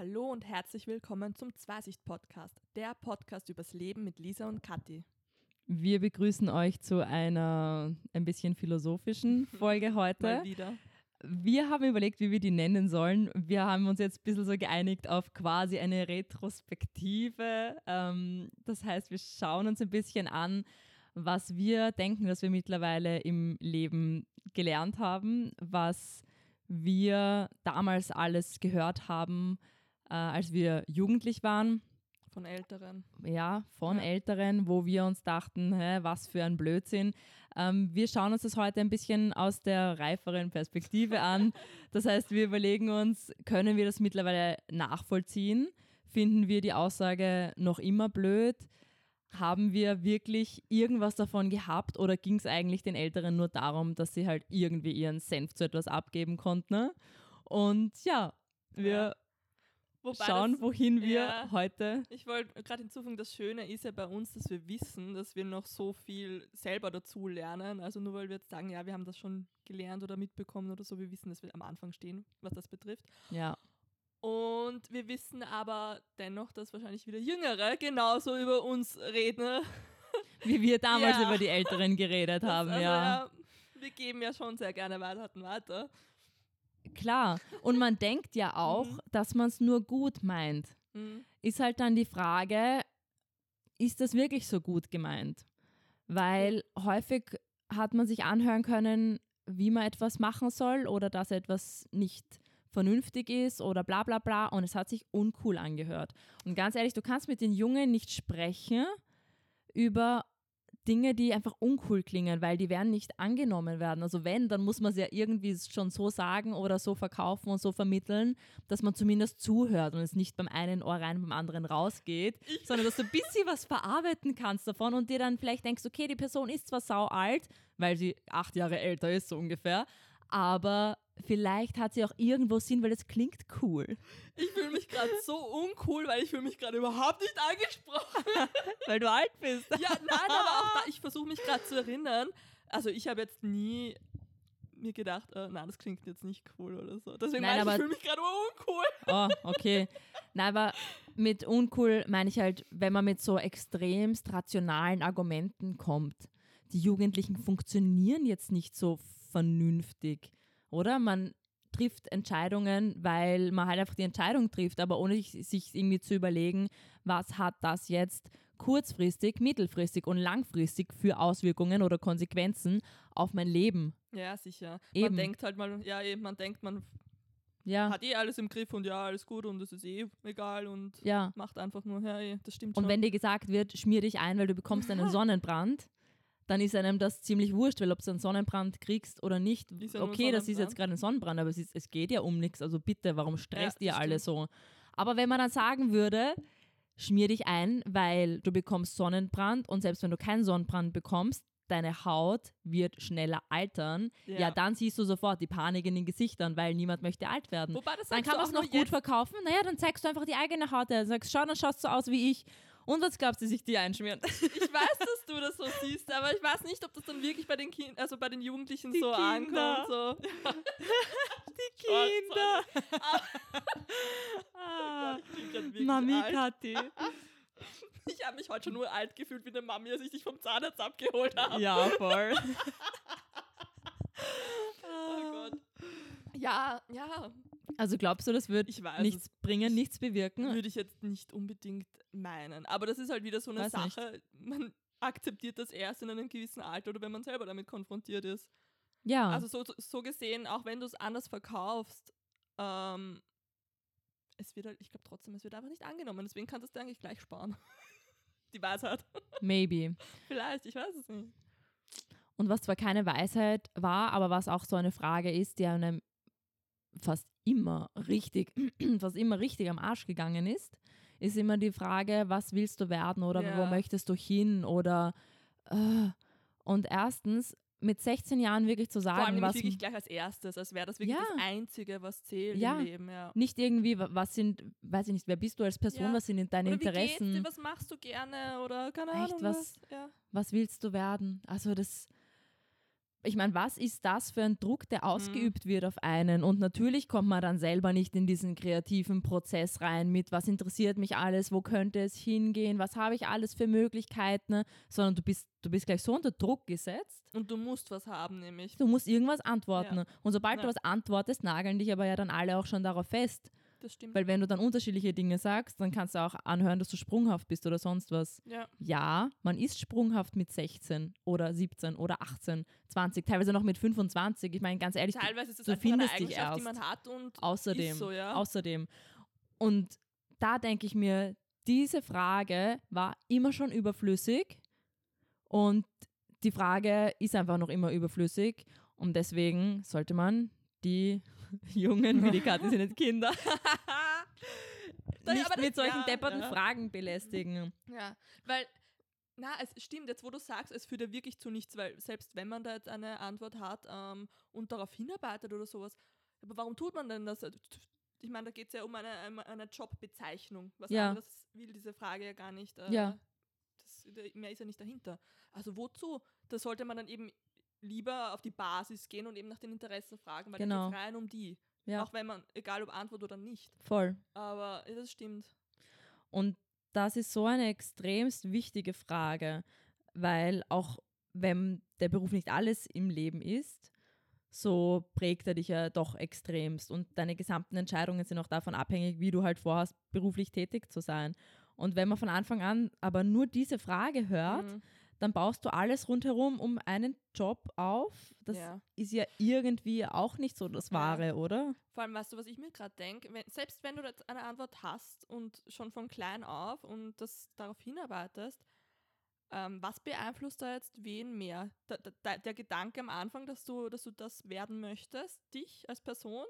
Hallo und herzlich willkommen zum Zweisicht-Podcast, der Podcast übers Leben mit Lisa und Kathi. Wir begrüßen euch zu einer ein bisschen philosophischen Folge heute. Mal wieder. Wir haben überlegt, wie wir die nennen sollen. Wir haben uns jetzt ein bisschen so geeinigt auf quasi eine Retrospektive. Ähm, das heißt, wir schauen uns ein bisschen an, was wir denken, dass wir mittlerweile im Leben gelernt haben, was wir damals alles gehört haben, äh, als wir jugendlich waren. Von Älteren. Ja, von Ja. Älteren, wo wir uns dachten, hä, was für ein Blödsinn. Ähm, wir schauen uns das heute ein bisschen aus der reiferen Perspektive an. Das heißt, wir überlegen uns, können wir das mittlerweile nachvollziehen? Finden wir die Aussage noch immer blöd? Haben wir wirklich irgendwas davon gehabt oder ging es eigentlich den Älteren nur darum, dass sie halt irgendwie ihren Senf zu etwas abgeben konnten? ne? Und ja, wir. Wobei schauen, das, wohin wir ja. heute Ich wollte gerade hinzufügen, das Schöne ist ja bei uns, dass wir wissen, dass wir noch so viel selber dazu lernen. Also nur weil wir jetzt sagen, ja, wir haben das schon gelernt oder mitbekommen oder so, wir wissen, dass wir am Anfang stehen, was das betrifft. ja, Und wir wissen aber dennoch, dass wahrscheinlich wieder Jüngere genauso über uns reden. wie wir damals Ja. über die Älteren geredet Das- haben, also, ja. Wir geben ja schon sehr gerne weiter und weiter. Klar. Und man denkt ja auch, Mhm. dass man es nur gut meint. Mhm. Ist halt dann die Frage, ist das wirklich so gut gemeint? Weil häufig hat man sich anhören können, wie man etwas machen soll oder dass etwas nicht vernünftig ist oder bla bla bla und es hat sich uncool angehört. Und ganz ehrlich, du kannst mit den Jungen nicht sprechen über Dinge, die einfach uncool klingen, weil die werden nicht angenommen werden. Also wenn, dann muss man es ja irgendwie schon so sagen oder so verkaufen und so vermitteln, dass man zumindest zuhört und es nicht beim einen Ohr rein, beim anderen rausgeht, sondern dass du ein bisschen was verarbeiten kannst davon und dir dann vielleicht denkst, okay, die Person ist zwar sau alt, weil sie acht Jahre älter ist, so ungefähr, aber vielleicht hat sie auch irgendwo Sinn, weil es klingt cool. Ich fühle mich gerade so uncool, weil ich fühle mich gerade überhaupt nicht angesprochen. Weil du alt bist. Ja, nein, aber auch da, ich versuche mich gerade zu erinnern. Also ich habe jetzt nie mir gedacht, äh, nein, das klingt jetzt nicht cool oder so. Deswegen Nein, meine ich, ich fühle mich gerade uncool. Oh, okay. Nein, aber mit uncool meine ich halt, wenn man mit so extremst rationalen Argumenten kommt. Die Jugendlichen funktionieren jetzt nicht so vernünftig, oder? Man trifft Entscheidungen, weil man halt einfach die Entscheidung trifft, aber ohne sich- irgendwie zu überlegen, was hat das jetzt kurzfristig, mittelfristig und langfristig für Auswirkungen oder Konsequenzen auf mein Leben. Ja, sicher. Eben. Man denkt halt mal, ja, eben, man denkt, man Ja, hat eh alles im Griff und ja, alles gut und es ist eh egal und ja. macht einfach nur, ja, eh, das stimmt Und schon. wenn dir gesagt wird, schmier dich ein, weil du bekommst einen Sonnenbrand, dann ist einem das ziemlich wurscht, weil ob du einen Sonnenbrand kriegst oder nicht. Okay, das ist jetzt gerade ein Sonnenbrand, aber es, ist, es geht ja um nichts. Also bitte, warum stresst Ja, ihr alle so? Aber wenn man dann sagen würde, schmier dich ein, weil du bekommst Sonnenbrand und selbst wenn du keinen Sonnenbrand bekommst, deine Haut wird schneller altern, ja. Ja. dann siehst du sofort die Panik in den Gesichtern, weil niemand möchte alt werden. Wobei, das Dann kann man es noch gut jetzt. verkaufen. Naja, dann zeigst du einfach die eigene Haut. her. Sagst, schau, dann schaust du so aus wie ich. Und was glaubst du, sich die einschmieren? Ich weiß, dass du das so siehst, aber ich weiß nicht, ob das dann wirklich bei den Kind also bei den Jugendlichen Die so Kinder. ankommt. So. Die Kinder. Ah, wirklich Mami alt. Kathi. Ich habe mich heute schon nur alt gefühlt wie eine Mami, als ich dich vom Zahnarzt abgeholt habe. Ja, voll. Oh Gott. Ja, ja. Also glaubst du, das wird Ich weiß nichts bringen, nichts bewirken? Würde ich jetzt nicht unbedingt meinen. Aber das ist halt wieder so eine Weiß nicht. Sache. Man akzeptiert das erst in einem gewissen Alter oder wenn man selber damit konfrontiert ist. Ja, Also so, so gesehen, auch wenn du es anders verkaufst, ähm, es wird halt, ich glaube trotzdem, es wird einfach nicht angenommen. Deswegen kannst du es dir eigentlich gleich sparen. Die Weisheit. maybe. Vielleicht, ich weiß es nicht. Und was zwar keine Weisheit war, aber was auch so eine Frage ist, die einem fast immer richtig, fast immer richtig am Arsch gegangen ist, ist immer die Frage, was willst du werden oder Ja. wo möchtest du hin oder äh, und erstens mit 16 Jahren wirklich zu Vor allem sagen, was wirklich gleich als erstes, als wäre das wirklich Ja. das Einzige, was zählt Ja. im Leben. Ja. nicht irgendwie, wa- was sind, weiß ich nicht, wer bist du als Person, Ja. was sind deine Oder wie geht's Interessen, dir, was machst du gerne oder keine Echt, Ahnung was- was. Was willst du werden? Also das, ich meine, was ist das für ein Druck, Mhm. der ausgeübt wird auf einen? Und natürlich kommt man dann selber nicht in diesen kreativen Prozess rein mit, was interessiert mich alles, wo könnte es hingehen, was habe ich alles für Möglichkeiten, sondern du bist, du bist gleich so unter Druck gesetzt. Und du musst was haben, nämlich. Du musst irgendwas antworten. Ja. Und sobald Ja. du was antwortest, nageln dich aber ja dann alle auch schon darauf fest. Das stimmt. Weil wenn du dann unterschiedliche Dinge sagst, dann kannst du auch anhören, dass du sprunghaft bist oder sonst was. ja. Ja, man ist sprunghaft mit 16 oder 17 oder 18, 20, teilweise noch mit 25. Ich meine, ganz ehrlich, Teilweise ist es du einfach eine findest dich Eigenschaft, die erst. man hat und außerdem, so, ja. außerdem. Und da denke ich mir, diese Frage war immer schon überflüssig und die Frage ist einfach noch immer überflüssig und deswegen sollte man die Jungen, wie die Kathi sind Kinder, nicht mit solchen ja, depperten ja. Fragen belästigen. Ja, weil, na, es stimmt, jetzt wo du sagst, es führt ja wirklich zu nichts, weil selbst wenn man da jetzt eine Antwort hat ähm, und darauf hinarbeitet oder sowas, aber warum tut man denn das? Ich meine, da geht es ja um eine, eine- eine Jobbezeichnung. Was Ja. anderes will diese Frage ja gar nicht. Äh, Ja. Das, mehr ist ja nicht dahinter. Also wozu? Da sollte man dann eben lieber auf die Basis gehen und eben nach den Interessen fragen, weil Genau. da geht es rein um die. Ja, Auch wenn man, egal ob Antwort oder nicht. voll. Aber das stimmt. Und das ist so eine extremst wichtige Frage, weil auch wenn der Beruf nicht alles im Leben ist, so prägt er dich ja doch extremst und deine gesamten Entscheidungen sind auch davon abhängig, wie du halt vorhast, beruflich tätig zu sein. Und wenn man von Anfang an aber nur diese Frage hört, Mhm. Dann baust du alles rundherum um einen Job auf. Das ja. ist ja irgendwie auch nicht so das Ja. Wahre, oder? Vor allem, weißt du, was ich mir gerade denke? Wenn, selbst wenn du jetzt eine Antwort hast und schon von klein auf und das darauf hinarbeitest, ähm, was beeinflusst da jetzt wen mehr? Der, der, der Gedanke am Anfang, dass du, dass du das werden möchtest, dich als Person?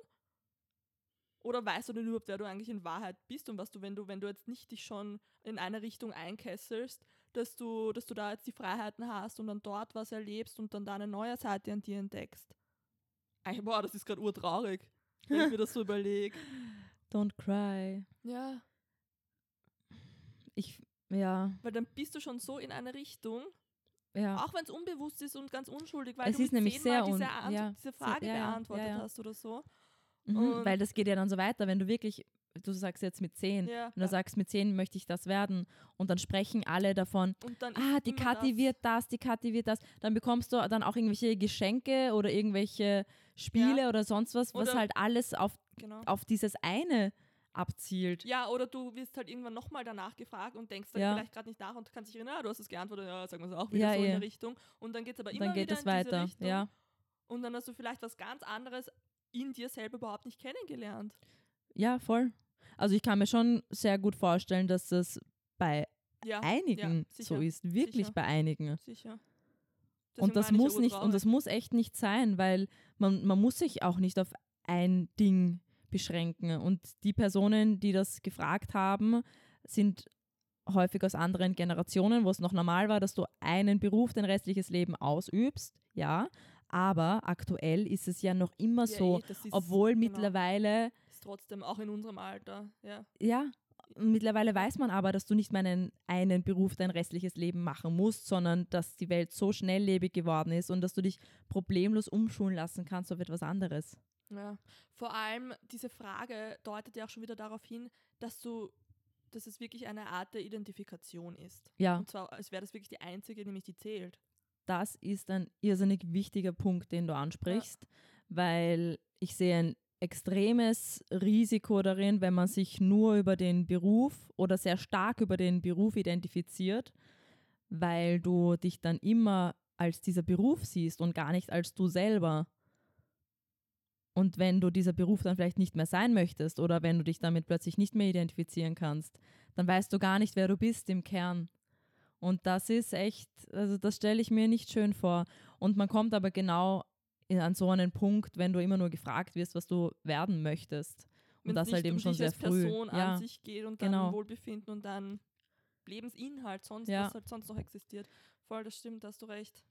Oder weißt du denn überhaupt, wer du eigentlich in Wahrheit bist und was du, wenn du, wenn du jetzt nicht dich schon in eine Richtung einkesselst, dass du, dass du da jetzt die Freiheiten hast und dann dort was erlebst und dann da eine neue Seite an dir entdeckst? Eigentlich, boah, das ist gerade urtraurig, wenn ich mir das so überlege. Don't cry. Ja, Ich, ja, weil dann bist du schon so in eine Richtung, ja. auch wenn es unbewusst ist und ganz unschuldig, weil Es du ist nämlich sehr diese, ja, diese Frage ja, beantwortet hast oder so. Mhm, weil das geht ja dann so weiter, wenn du wirklich, du sagst jetzt mit 10, Ja, und du ja. sagst, mit 10 möchte ich das werden. Und dann sprechen alle davon, Und dann ah, die Kathi das. wird das, die Kathi wird das. Dann bekommst du dann auch irgendwelche Geschenke oder irgendwelche Spiele Ja. oder sonst was, was Oder- halt alles auf, Genau. auf dieses eine abzielt. Ja, oder du wirst halt irgendwann nochmal danach gefragt und denkst dann vielleicht gerade nicht nach und kannst dich erinnern, ah, du hast es geantwortet, ja, sagen wir es auch wieder Ja, so in der Richtung. Und dann geht es aber immer dann geht wieder es in diese weiter. Richtung. Ja. Und dann hast du vielleicht was ganz anderes in dir selber überhaupt nicht kennengelernt. Ja, voll. Also ich kann mir schon sehr gut vorstellen, dass das bei Ja, einigen ja, so ist. Wirklich sicher. bei einigen. sicher. Und Deswegen das ich ja muss nicht, und das muss echt nicht sein, weil man, man muss sich auch nicht auf ein Ding beschränken. Und die Personen, die das gefragt haben, sind häufig aus anderen Generationen, wo es noch normal war, dass du einen Beruf dein restliches Leben ausübst, ja. Aber aktuell ist es ja noch immer Ja, so, eh, das ist- obwohl genau, mittlerweile Trotzdem auch in unserem Alter, ja. ja, mittlerweile weiß man aber, dass du nicht mehr einen, einen Beruf dein restliches Leben machen musst, sondern dass die Welt so schnelllebig geworden ist und dass du dich problemlos umschulen lassen kannst auf etwas anderes. Ja, vor allem diese Frage deutet ja auch schon wieder darauf hin, dass du, dass es wirklich eine Art der Identifikation ist. Ja, Und zwar, als wäre das wirklich die einzige, nämlich die zählt. das ist ein irrsinnig wichtiger Punkt, den du ansprichst, weil ich sehe ein extremes Risiko darin, wenn man sich nur über den Beruf oder sehr stark über den Beruf identifiziert, weil du dich dann immer als dieser Beruf siehst und gar nicht als du selber. Und wenn du dieser Beruf dann vielleicht nicht mehr sein möchtest oder wenn du dich damit plötzlich nicht mehr identifizieren kannst, dann weißt du gar nicht, wer du bist im Kern. Und das ist echt, also das stelle ich mir nicht schön vor. Und man kommt aber genau in, an so einen Punkt, wenn du immer nur gefragt wirst, was du werden möchtest. Und das halt eben um schon sehr früh. Person Ja, an sich geht und dann genau. Wohlbefinden und dann Lebensinhalt, sonst, Ja. was halt sonst noch existiert. Voll, das stimmt, da hast du recht.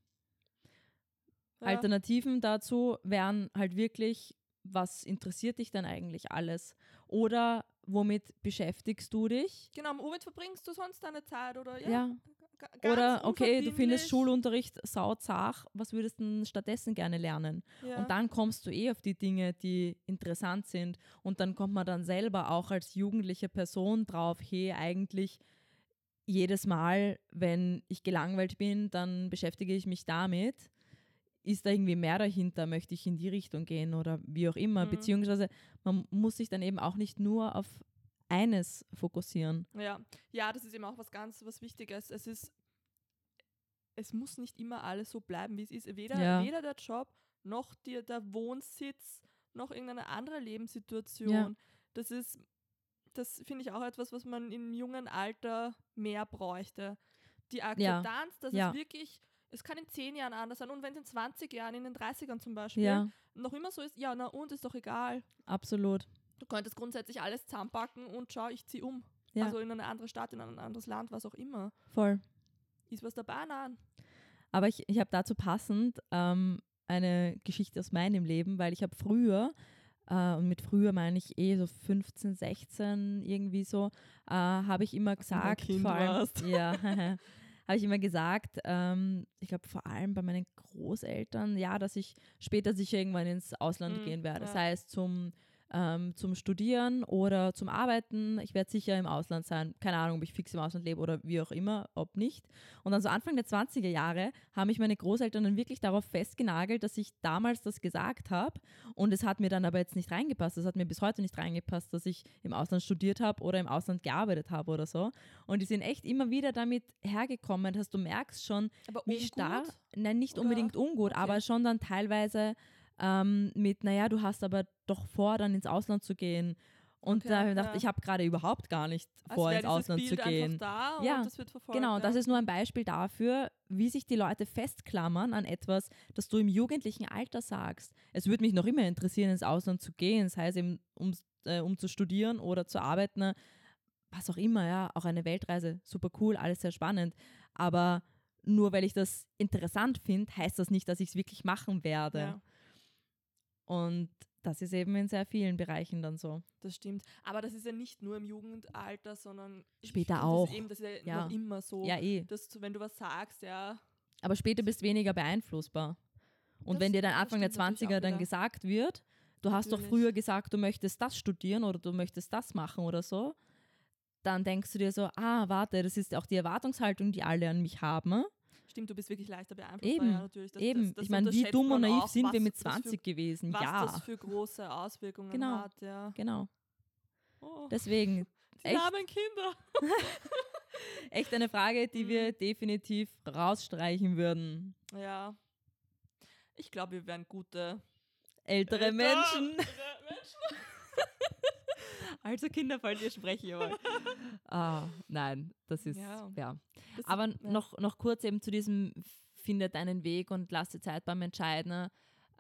Ja. Alternativen dazu wären halt wirklich, was interessiert dich denn eigentlich alles? Oder womit beschäftigst du dich? Genau, womit verbringst du sonst deine Zeit? Oder ja, Ja, Oder okay, du findest. Schulunterricht sauzach, was würdest du denn stattdessen gerne lernen? Ja. Und dann kommst du eh auf die Dinge, die interessant sind. Und dann kommt man dann selber auch als jugendliche Person drauf, hey, eigentlich jedes Mal, wenn ich gelangweilt bin, dann beschäftige ich mich damit. Ist da irgendwie mehr dahinter? Möchte ich in die Richtung gehen oder wie auch immer? Mhm. Beziehungsweise man muss sich dann eben auch nicht nur auf eines fokussieren. Ja. ja, das ist eben auch was ganz was Wichtiges. Es ist, es muss nicht immer alles so bleiben, wie es ist. Weder, Ja. weder der Job, noch die, der Wohnsitz, noch irgendeine andere Lebenssituation. Ja. Das ist, das finde ich auch etwas, was man im jungen Alter mehr bräuchte. Die Akzeptanz, dass Ja. es wirklich, es kann in 10 Jahren anders sein und wenn es in 20 Jahren, in den 30ern zum Beispiel, Ja, noch immer so ist, ja, na und, ist doch egal. absolut. Du könntest grundsätzlich alles zusammenpacken und schau, ich ziehe um. Ja. Also in eine andere Stadt, in ein anderes Land, was auch immer. Voll. Ist was dabei? Nein. Aber ich, ich habe dazu passend ähm, eine Geschichte aus meinem Leben, weil ich habe früher, äh, und mit früher meine ich eh so 15, 16 irgendwie so, äh, habe ich immer gesagt, Kind vor allem, warst. ja, habe ich immer gesagt, ähm, ich glaube vor allem bei meinen Großeltern, ja, dass ich später sicher irgendwann ins Ausland Mm, gehen werde, ja. sei es zum ähm, zum Studieren oder zum Arbeiten. Ich werde sicher im Ausland sein. Keine Ahnung, ob ich fix im Ausland lebe oder wie auch immer, ob nicht. Und dann so Anfang der 20er Jahre haben mich meine Großeltern dann wirklich darauf festgenagelt, dass ich damals das gesagt habe. Und es hat mir dann aber jetzt nicht reingepasst. Es hat mir bis heute nicht reingepasst, dass ich im Ausland studiert habe oder im Ausland gearbeitet habe oder so. Und die sind echt immer wieder damit hergekommen, dass du merkst schon, Aber wie ungut? stark, nein, nicht Oder? unbedingt ungut, Okay. aber schon dann teilweise ähm, mit, naja, du hast aber doch vor, dann ins Ausland zu gehen. Und Okay, da habe ich gedacht, ja. ich habe gerade überhaupt gar nicht Als vor, wäre ins Ausland Bild zu gehen. Da Ja, und das wird verfolgt. Genau, und das ist nur ein Beispiel dafür, wie sich die Leute festklammern an etwas, das du im jugendlichen Alter sagst. Es würde mich noch immer interessieren, ins Ausland zu gehen, sei es eben um, äh, um zu studieren oder zu arbeiten, was auch immer, ja, auch eine Weltreise, super cool, alles sehr spannend. Aber nur weil ich das interessant finde, heißt das nicht, dass ich es wirklich machen werde. Ja, Und das ist eben in sehr vielen Bereichen dann so. das stimmt. Aber das ist ja nicht nur im Jugendalter, sondern Später auch. Das ist, eben, das ist ja, Ja. noch immer so. Ja, eh. Dass du, wenn du was sagst, ja, Aber später bist du weniger beeinflussbar. Und Das- wenn dir dann Anfang der stimmt natürlich 20er auch dann gesagt wird, du hast doch früher gesagt, du möchtest das studieren oder du möchtest das machen oder so, dann denkst du dir so, ah, warte, das ist auch die Erwartungshaltung, die alle an mich haben. Stimmt, du bist wirklich leichter beeinflussbar. Eben, ja, natürlich. Das, Eben, das, das ich meine, wie dumm und naiv auch, sind wir mit das 20 gewesen? Für, was ja, das für große Auswirkungen Genau. hat, ja. genau. Oh, Deswegen, die echt? armen Kinder. echt eine Frage, die Mhm. wir definitiv rausstreichen würden. Ja. Ich glaube, wir wären gute Ältere Älter- Menschen. Menschen. Also Kinder, falls ihr sprechen wollt. ah, nein, das ist, Ja. ja. Das- Aber ja. noch, noch kurz eben zu diesem findet einen Weg und lass dir Zeit beim Entscheiden.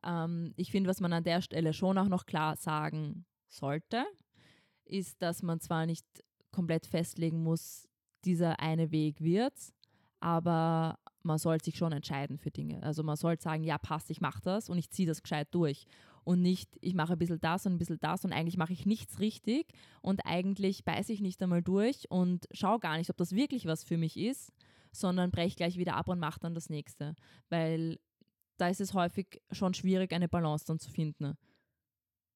Ähm, ich finde, was man an der Stelle schon auch noch klar sagen sollte, ist, dass man zwar nicht komplett festlegen muss, dieser eine Weg wird's, aber man soll sich schon entscheiden für Dinge. Also man soll sagen, ja passt, ich mache das und ich ziehe das gescheit durch. Und nicht, ich mache ein bisschen das und ein bisschen das und eigentlich mache ich nichts richtig und eigentlich beiße ich nicht einmal durch und schaue gar nicht, ob das wirklich was für mich ist, sondern breche gleich wieder ab und mache dann das nächste. Weil da ist es häufig schon schwierig, eine Balance dann zu finden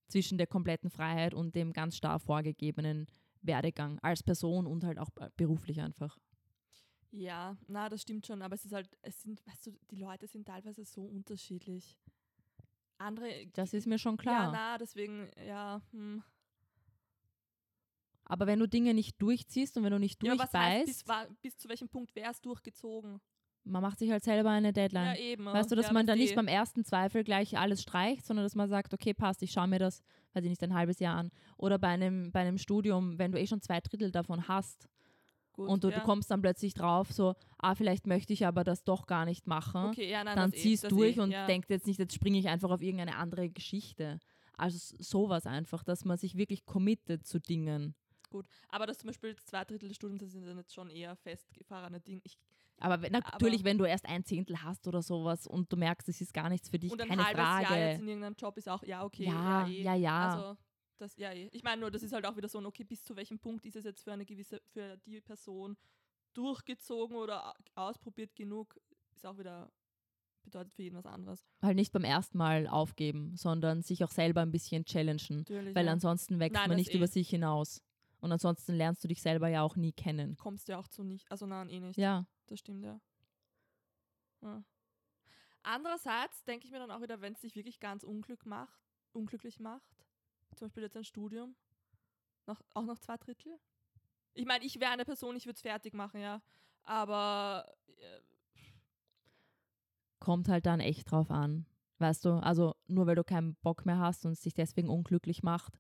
zwischen der kompletten Freiheit und dem ganz starr vorgegebenen Werdegang als Person und halt auch beruflich einfach. Ja, na, das stimmt schon, aber es ist halt, es sind, weißt du, die Leute sind teilweise so unterschiedlich. Andere. Das ist mir schon Ja, klar. na, deswegen, ja, hm. Aber wenn du Dinge nicht durchziehst und wenn du nicht Ja, was heißt, bis, durchbeißt, bis zu welchem Punkt wäre es durchgezogen? man macht sich halt selber eine Deadline. Ja, eben. Weißt du, dass ja, man dann weißt nicht beim ersten Zweifel gleich alles streicht, sondern dass man sagt, okay, passt, ich schaue mir das, weiß ich nicht, ein halbes Jahr an. Oder bei einem, bei einem Studium, wenn du eh schon zwei Drittel davon hast Gut, und du, ja. du kommst dann plötzlich drauf, so, ah, vielleicht möchte ich aber das doch gar nicht machen, Okay, ja, nein, dann eh, ziehst das durch eh, und ja. denkst jetzt nicht, jetzt springe ich einfach auf irgendeine andere Geschichte. Also sowas einfach, dass man sich wirklich committet zu Dingen. Gut, aber das zum Beispiel zwei Drittel des Studiums das sind dann jetzt schon eher festgefahrene Dinge. Ich, Aber wenn, natürlich, wenn du erst ein Zehntel hast oder sowas und du merkst, es ist gar nichts für dich, und ein keine halbes Frage. Jahr jetzt in irgendeinem Job ist auch, ja, okay. Ja, eh. ja, ja. Also, das, ja. Ich meine nur, das ist halt auch wieder so, ein, okay, bis zu welchem Punkt ist es jetzt für eine gewisse, für die Person durchgezogen oder ausprobiert genug, ist auch wieder, bedeutet für jeden was anderes. Halt nicht beim ersten Mal aufgeben, sondern sich auch selber ein bisschen challengen. Natürlich. Weil ja. ansonsten wächst Nein, man nicht eh. über sich hinaus. Und ansonsten lernst du dich selber ja auch nie kennen. kommst du ja auch zu nicht, also nein, eh nicht. Ja, Das stimmt, ja. ja. Andererseits denke ich mir dann auch wieder, wenn es dich wirklich ganz unglück macht, unglücklich macht, zum Beispiel jetzt ein Studium, noch, auch noch zwei Drittel. Ich meine, ich wäre eine Person, ich würde es fertig machen, ja. Aber äh, kommt halt dann echt drauf an. Weißt du, also nur weil du keinen Bock mehr hast und es dich deswegen unglücklich macht,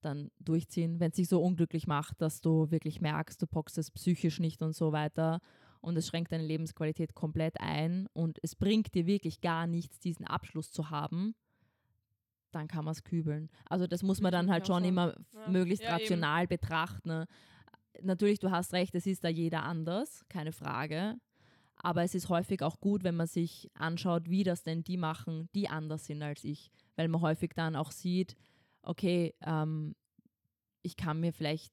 dann durchziehen. Wenn es dich so unglücklich macht, dass du wirklich merkst, du bockst es psychisch nicht und so weiter und es schränkt deine Lebensqualität komplett ein und es bringt dir wirklich gar nichts, diesen Abschluss zu haben, dann kann man es kübeln. Also das muss man dann halt schon immer Ja. möglichst Ja, eben. rational betrachten. ne? Natürlich, du hast recht, es ist da jeder anders, keine Frage. Aber es ist häufig auch gut, wenn man sich anschaut, wie das denn die machen, die anders sind als ich. Weil man häufig dann auch sieht, okay, ähm, ich kann mir vielleicht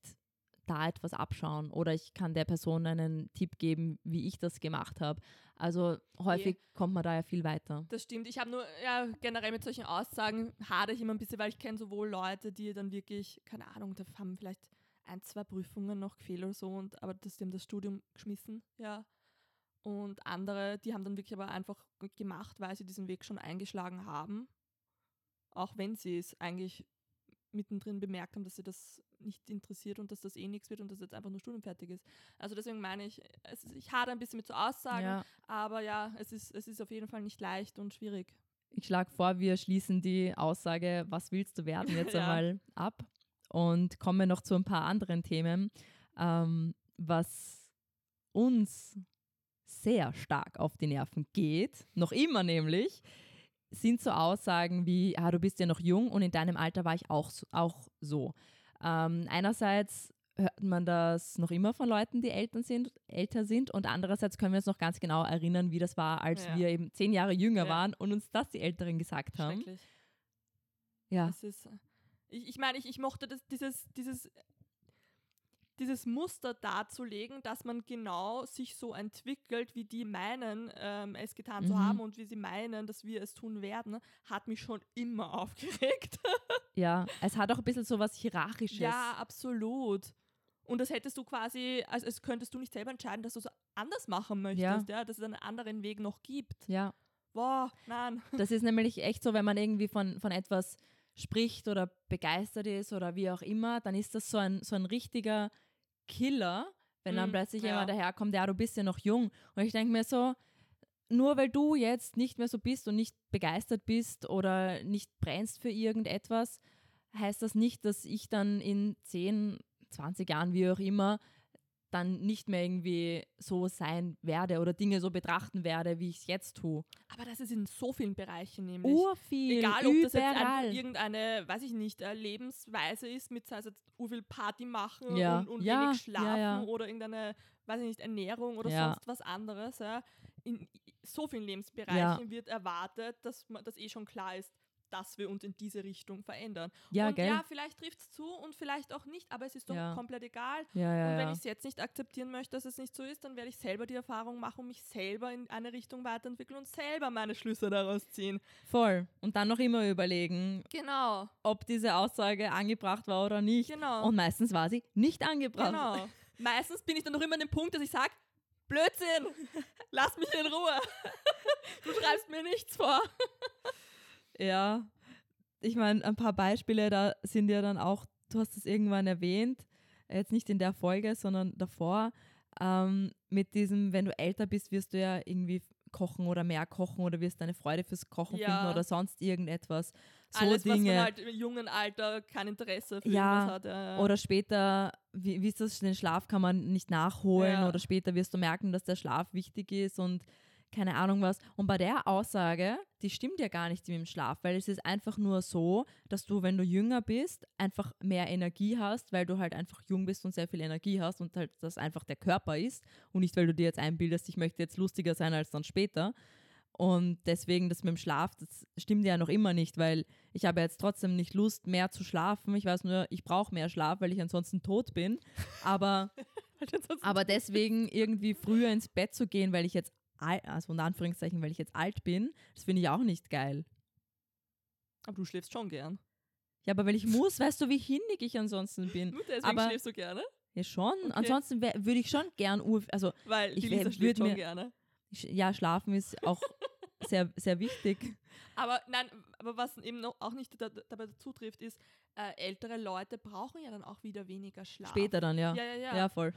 da etwas abschauen oder ich kann der Person einen Tipp geben, wie ich das gemacht habe. Also häufig kommt man da ja viel weiter. das stimmt. Ich habe nur, ja, generell mit solchen Aussagen hadere ich immer ein bisschen, weil ich kenne sowohl Leute, die dann wirklich, keine Ahnung, da haben vielleicht ein, zwei Prüfungen noch gefehlt oder so, und, aber das, die haben das Studium geschmissen, ja. Und andere, die haben dann wirklich aber einfach gemacht, weil sie diesen Weg schon eingeschlagen haben. Auch wenn sie es eigentlich mittendrin bemerkt haben, dass sie das nicht interessiert und dass das eh nichts wird und dass jetzt einfach nur studienfertig ist. Also deswegen meine ich, es ist, ich hadere ein bisschen mit so Aussagen, Ja. aber ja, es ist, es ist auf jeden Fall nicht leicht und schwierig. Ich schlage vor, wir schließen die Aussage, was willst du werden, jetzt Ja. einmal ab und kommen noch zu ein paar anderen Themen, ähm, was uns sehr stark auf die Nerven geht, noch immer nämlich, sind so Aussagen wie, ah, du bist ja noch jung und in deinem Alter war ich auch. Auch so. Ähm, einerseits hört man das noch immer von Leuten, die Eltern sind, älter sind und andererseits können wir uns noch ganz genau erinnern, wie das war, als Ja. wir eben zehn Jahre jünger Ja. waren und uns das die Älteren gesagt haben. Schrecklich. Ja, ist, ich, ich meine, ich, ich mochte das, dieses, dieses, dieses Muster darzulegen, dass man genau sich so entwickelt, wie die meinen, ähm, es getan zu Mhm. haben und wie sie meinen, dass wir es tun werden, hat mich schon immer aufgeregt. ja. Es hat auch ein bisschen so was Hierarchisches. ja, absolut. Und das hättest du quasi, also es könntest du nicht selber entscheiden, dass du es anders machen möchtest, ja. dass es einen anderen Weg noch gibt. ja. Boah, nein. Das ist nämlich echt so, wenn man irgendwie von, von etwas spricht oder begeistert ist oder wie auch immer, dann ist das so ein, so ein richtiger Killer, wenn dann Mm, plötzlich ja. jemand daherkommt, ja, du bist ja noch jung. Und ich denke mir so, nur weil du jetzt nicht mehr so bist und nicht begeistert bist oder nicht brennst für irgendetwas, heißt das nicht, dass ich dann in 10, 20 Jahren, wie auch immer, dann nicht mehr irgendwie so sein werde oder Dinge so betrachten werde, wie ich es jetzt tue. Aber das ist in so vielen Bereichen nämlich. Urviel, Egal, ob das jetzt einfach überall. irgendeine, weiß ich nicht, äh, Lebensweise ist, mit sei es jetzt urviel Party machen Ja. und, und Ja, wenig schlafen ja, oder irgendeine, weiß ich nicht, Ernährung oder sonst was anderes. In so vielen Lebensbereichen wird erwartet, dass, man, dass eh schon klar ist, dass wir uns in diese Richtung verändern. Ja, und gell? ja, vielleicht trifft es zu und vielleicht auch nicht, aber es ist doch Ja. komplett egal. ja, ja, und wenn ich es jetzt nicht akzeptieren möchte, dass es nicht so ist, dann werde ich selber die Erfahrung machen und mich selber in eine Richtung weiterentwickeln und selber meine Schlüsse daraus ziehen. Voll. Und dann noch immer überlegen, Genau, ob diese Aussage angebracht war oder nicht. genau. Und meistens war sie nicht angebracht. Genau. Meistens bin ich dann noch immer an dem Punkt, dass ich sage, Blödsinn, lass mich in Ruhe. Du schreibst mir nichts vor. Ja. Ich meine, ein paar Beispiele, da sind ja dann auch, du hast es irgendwann erwähnt, jetzt nicht in der Folge, sondern davor, ähm, mit diesem, wenn du älter bist, wirst du ja irgendwie kochen oder mehr kochen oder wirst deine Freude fürs Kochen Ja. finden oder sonst irgendetwas. So Alles, was Dinge. man halt im jungen Alter kein Interesse für Ja, irgendwas hat. Ja, ja. Oder später, wie, wie ist das, den Schlaf kann man nicht nachholen oder später wirst du merken, dass der Schlaf wichtig ist und keine Ahnung was. Und bei der Aussage, die stimmt ja gar nicht mit dem Schlaf, weil es ist einfach nur so, dass du, wenn du jünger bist, einfach mehr Energie hast, weil du halt einfach jung bist und sehr viel Energie hast und halt das einfach der Körper ist und nicht, weil du dir jetzt einbildest, ich möchte jetzt lustiger sein als dann später. Und deswegen das mit dem Schlaf, das stimmt ja noch immer nicht, weil ich habe jetzt trotzdem nicht Lust, mehr zu schlafen. Ich weiß nur, ich brauche mehr Schlaf, weil ich ansonsten tot bin. Aber Aber deswegen irgendwie früher ins Bett zu gehen, weil ich jetzt also unter Anführungszeichen, weil ich jetzt alt bin, das finde ich auch nicht geil. Aber du schläfst schon gern. Ja, aber weil ich muss, weißt du, wie hinnig ich ansonsten bin. Nur deswegen Aber- schläfst du gerne? Ja, schon. Okay. Ansonsten würde ich schon gern Ur, also Weil Ich die wär- Lisa würd schläft schon mir- gerne. ja, schlafen ist auch sehr, sehr wichtig. Aber nein, aber was eben noch auch nicht da, dabei dazu trifft, ist, äh, ältere Leute brauchen ja dann auch wieder weniger Schlaf. Später dann, ja. Ja, ja, ja. Ja, voll.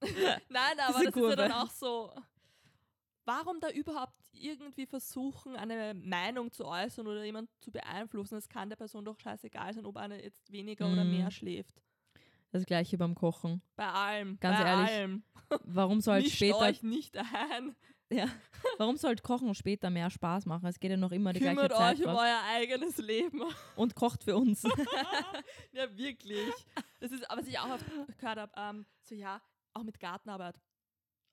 Nein, aber das ist ja dann Kurve. auch so. Warum da überhaupt irgendwie versuchen, eine Meinung zu äußern oder jemanden zu beeinflussen? Es kann der Person doch scheißegal sein, ob eine jetzt weniger oder Mhm. mehr schläft. Das gleiche beim Kochen. Bei allem. Ganz bei ehrlich, allem. Warum soll Mischt später, euch nicht ein. ja, warum soll Kochen später mehr Spaß machen? Es geht ja noch immer die Kümmert gleiche Zeit. euch um was. euer eigenes Leben. Und kocht für uns. ja, wirklich. Das ist, aber was ich auch oft gehört habe, ähm, so ja, auch mit Gartenarbeit,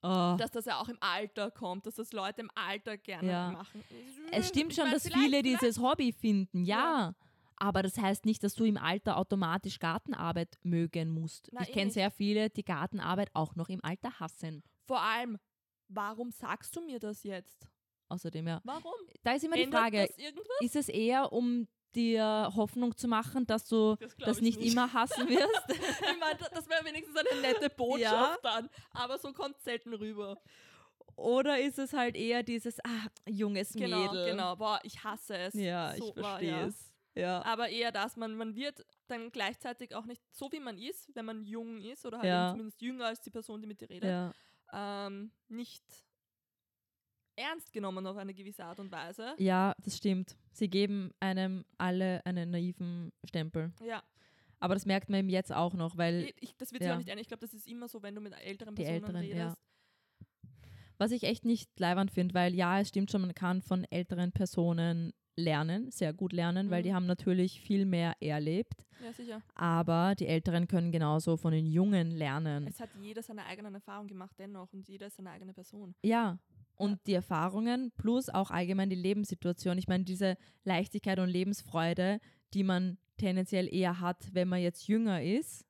Oh. dass das ja auch im Alter kommt, dass das Leute im Alter gerne Ja. machen. Es stimmt schon, dass viele dieses Hobby finden, ja. Ja. Aber das heißt nicht, dass du im Alter automatisch Gartenarbeit mögen musst. Na, ich kenne sehr viele, die Gartenarbeit auch noch im Alter hassen. Vor allem, warum sagst du mir das jetzt? Außerdem, ja. Warum? Da ist immer die Ändert Frage, das irgendwas? ist es eher, um dir Hoffnung zu machen, dass du Das das ich nicht, nicht. immer hassen wirst? ich meine, das wäre wenigstens eine nette Botschaft dann, aber so kommt es selten rüber. Oder ist es halt eher dieses, ah, junges Genau, Mädel? genau. Boah, ich hasse es. Ja, So, ich verstehe ja. es. Ja. Aber eher das, man, man wird dann gleichzeitig auch nicht so, wie man ist, wenn man jung ist oder halt Ja. zumindest jünger als die Person, die mit dir redet, ja. ähm, nicht ernst genommen auf eine gewisse Art und Weise. ja, das stimmt. Sie geben einem alle einen naiven Stempel. Ja, Aber das merkt man eben jetzt auch noch, weil ich, das wird ja. auch nicht ändern. Ich glaube, das ist immer so, wenn du mit älteren Die Personen Älteren, ja. redest. Was ich echt nicht leiwand finde, weil ja, es stimmt schon, man kann von älteren Personen lernen, sehr gut lernen, weil Mhm. die haben natürlich viel mehr erlebt. Ja, sicher. Aber die Älteren können genauso von den Jungen lernen. Es hat jeder seine eigenen Erfahrungen gemacht dennoch und jeder ist seine eigene Person. Ja. Und die Erfahrungen plus auch allgemein die Lebenssituation. Ich meine, diese Leichtigkeit und Lebensfreude, die man tendenziell eher hat, wenn man jetzt jünger ist,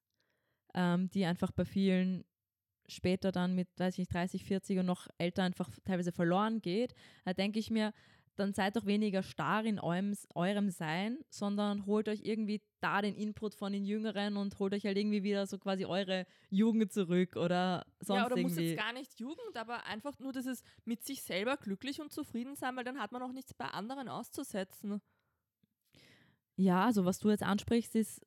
ähm, die einfach bei vielen später dann mit, weiß ich nicht, 30, 40 und noch älter einfach teilweise verloren geht, da denke ich mir, dann seid doch weniger starr in eurem, eurem Sein, sondern holt euch irgendwie da den Input von den Jüngeren und holt euch halt irgendwie wieder so quasi eure Jugend zurück oder sonst ja, oder muss jetzt gar nicht Jugend, aber einfach nur dieses mit sich selber glücklich und zufrieden sein, weil dann hat man auch nichts bei anderen auszusetzen. Ja, also was du jetzt ansprichst, ist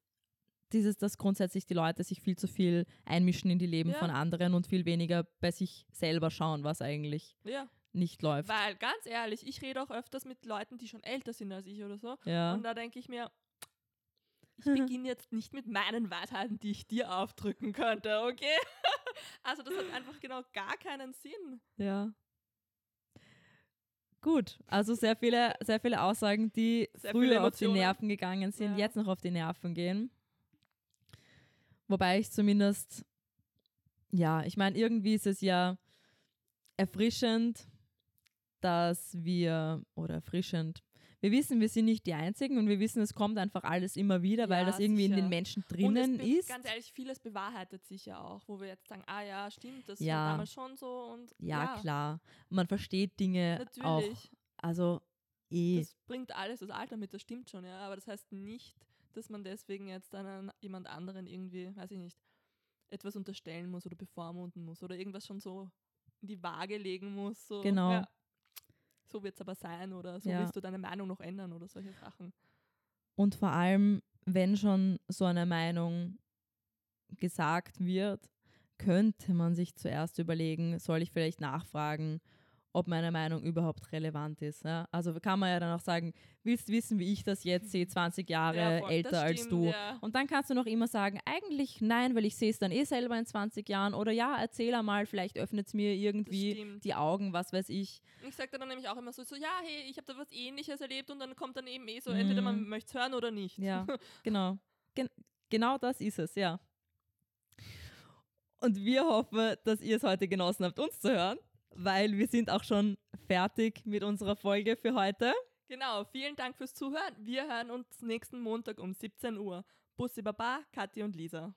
dieses, dass grundsätzlich die Leute sich viel zu viel einmischen in die Leben Ja. von anderen und viel weniger bei sich selber schauen, was eigentlich Ja. Nicht läuft. Weil, ganz ehrlich, ich rede auch öfters mit Leuten, die schon älter sind als ich oder so. Ja. Und da denke ich mir, ich beginne jetzt nicht mit meinen Weisheiten, die ich dir aufdrücken könnte, okay? also das hat einfach genau gar keinen Sinn. Ja. Gut, also sehr viele, sehr viele Aussagen, die Sehr früher auf die. Nerven gegangen sind, Ja. jetzt noch auf die Nerven gehen. Wobei ich zumindest, ja, ich meine, irgendwie ist es ja erfrischend, dass wir, oder erfrischend, wir wissen, wir sind nicht die Einzigen und wir wissen, es kommt einfach alles immer wieder, weil Ja, das irgendwie in sicher. den Menschen Und es drinnen be- ist. Ganz ehrlich, vieles bewahrheitet sich ja auch, wo wir jetzt sagen, ah ja, stimmt, das Ja. war damals schon so und Ja, klar. Man versteht Dinge auch. Natürlich. Also eh. Das bringt alles das Alter mit, das stimmt schon, ja. Aber das heißt nicht, dass man deswegen jetzt einen, jemand anderen irgendwie, weiß ich nicht, etwas unterstellen muss oder bevormunden muss oder irgendwas schon so in die Waage legen muss. So, Genau. Ja, so wird es aber sein oder so Ja. willst du deine Meinung noch ändern oder solche Sachen. Und vor allem, wenn schon so eine Meinung gesagt wird, könnte man sich zuerst überlegen, soll ich vielleicht nachfragen, ob meine Meinung überhaupt relevant ist. Ja? Also kann man ja dann auch sagen, willst wissen, wie ich das jetzt sehe, 20 Jahre Ja, voll, älter das als stimmt, du. Ja. Und dann kannst du noch immer sagen, eigentlich nein, weil ich sehe es dann eh selber in 20 Jahren. Oder ja, erzähl einmal, vielleicht öffnet es mir irgendwie stimmt. die Augen, was weiß ich. Ich sage dann nämlich auch immer so, so ja, hey, ich habe da was ähnliches erlebt und dann kommt dann eben eh so, entweder man Mhm. möchte es hören oder nicht. Ja, genau. Gen genau das ist es, ja. Und wir hoffen, dass ihr es heute genossen habt, uns zu hören, weil wir sind auch schon fertig mit unserer Folge für heute. Genau, vielen Dank fürs Zuhören. Wir hören uns nächsten Montag um 17 Uhr. Bussi Baba, Kathi und Lisa.